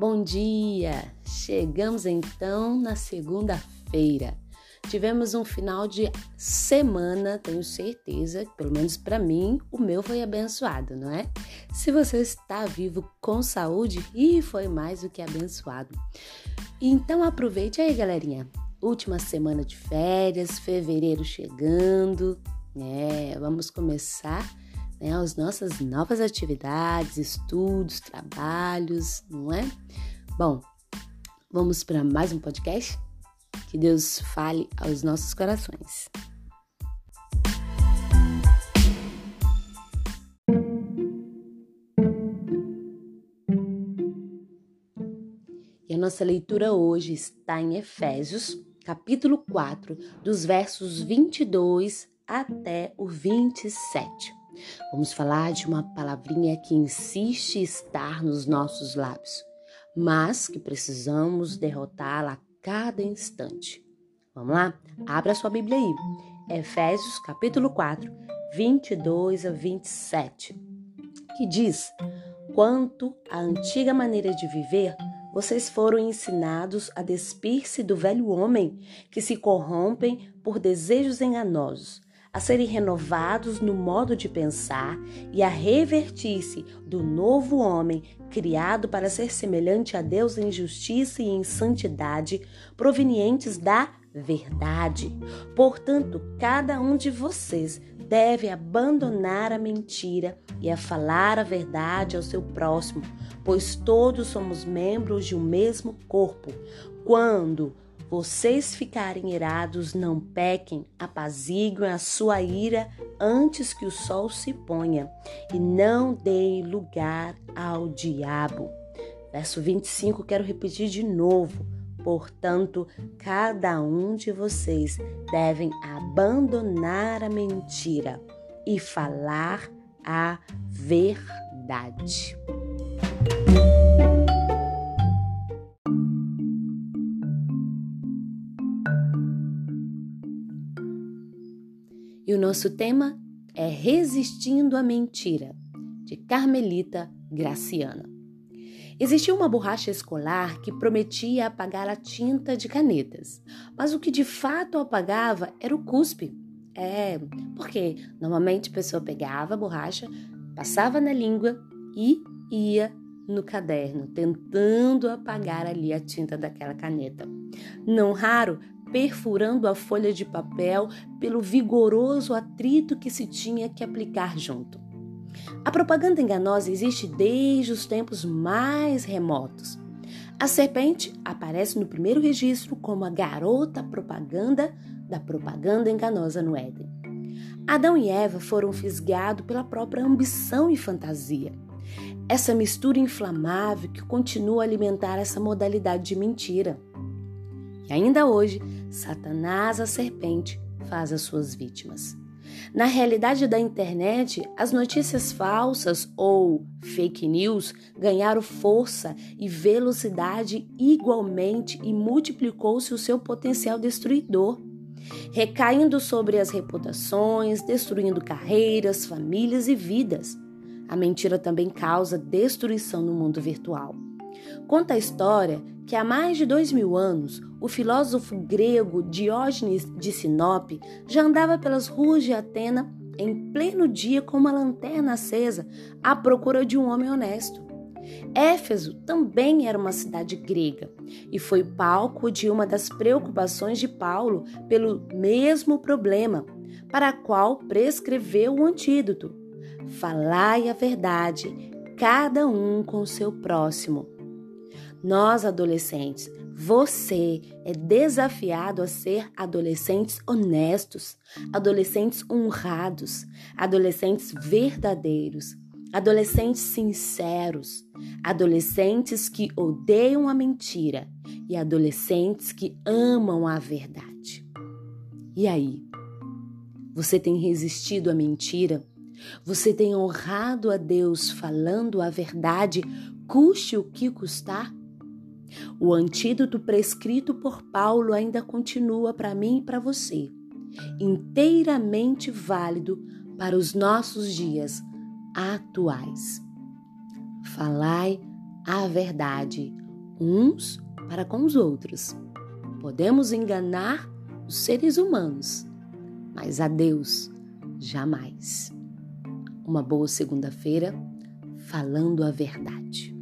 Bom dia! Chegamos então na segunda-feira. Tivemos um final de semana, tenho certeza, pelo menos para mim, o meu foi abençoado, não é? Se você está vivo com saúde, e foi mais do que abençoado. Então aproveite aí, galerinha. Última semana de férias, fevereiro chegando, né? Vamos começar né, as nossas novas atividades, estudos, trabalhos, não é? Bom, vamos para mais um podcast? Que Deus fale aos nossos corações. E a nossa leitura hoje está em Efésios, capítulo 4, dos versos 22 até o 27. Vamos falar de uma palavrinha que insiste estar nos nossos lábios, mas que precisamos derrotá-la a cada instante. Vamos lá? Abra sua Bíblia aí. Efésios capítulo 4, 22 a 27, que diz: Quanto à antiga maneira de viver, vocês foram ensinados a despir-se do velho homem que se corrompem por desejos enganosos a serem renovados no modo de pensar e a revertir-se do novo homem criado para ser semelhante a Deus em justiça e em santidade, provenientes da verdade. Portanto, cada um de vocês deve abandonar a mentira e a falar a verdade ao seu próximo, pois todos somos membros de um mesmo corpo. Quando vocês ficarem irados, não pequem, apaziguem a sua ira antes que o sol se ponha, e não deem lugar ao diabo. Verso 25, quero repetir de novo. Portanto, cada um de vocês devem abandonar a mentira e falar a verdade. E o nosso tema é Resistindo à Mentira, de Carmelita Graciana. Existia uma borracha escolar que prometia apagar a tinta de canetas, mas o que de fato apagava era o cuspe. É, porque normalmente a pessoa pegava a borracha, passava na língua e ia no caderno, tentando apagar ali a tinta daquela caneta. Não raro, perfurando a folha de papel pelo vigoroso atrito que se tinha que aplicar junto. A propaganda enganosa existe desde os tempos mais remotos. A serpente aparece no primeiro registro como a garota propaganda da propaganda enganosa no Éden. Adão e Eva foram fisgados pela própria ambição e fantasia. Essa mistura inflamável que continua a alimentar essa modalidade de mentira. E ainda hoje, Satanás, a serpente, faz as suas vítimas. Na realidade da internet, as notícias falsas ou fake news ganharam força e velocidade igualmente e multiplicou-se o seu potencial destruidor, recaindo sobre as reputações, destruindo carreiras, famílias e vidas. A mentira também causa destruição no mundo virtual. Conta a história que há mais de dois mil anos o filósofo grego Diógenes de Sinope já andava pelas ruas de Atena em pleno dia com uma lanterna acesa à procura de um homem honesto. Éfeso também era uma cidade grega e foi palco de uma das preocupações de Paulo pelo mesmo problema, para a qual prescreveu o antídoto: Falai a verdade, cada um com o seu próximo nós, adolescentes, você é desafiado a ser adolescentes honestos, adolescentes honrados, adolescentes verdadeiros, adolescentes sinceros, adolescentes que odeiam a mentira e adolescentes que amam a verdade. E aí? Você tem resistido à mentira? Você tem honrado a Deus falando a verdade, custe o que custar? O antídoto prescrito por Paulo ainda continua para mim e para você, inteiramente válido para os nossos dias atuais. Falai a verdade, uns para com os outros. Podemos enganar os seres humanos, mas a Deus jamais. Uma boa segunda-feira falando a verdade.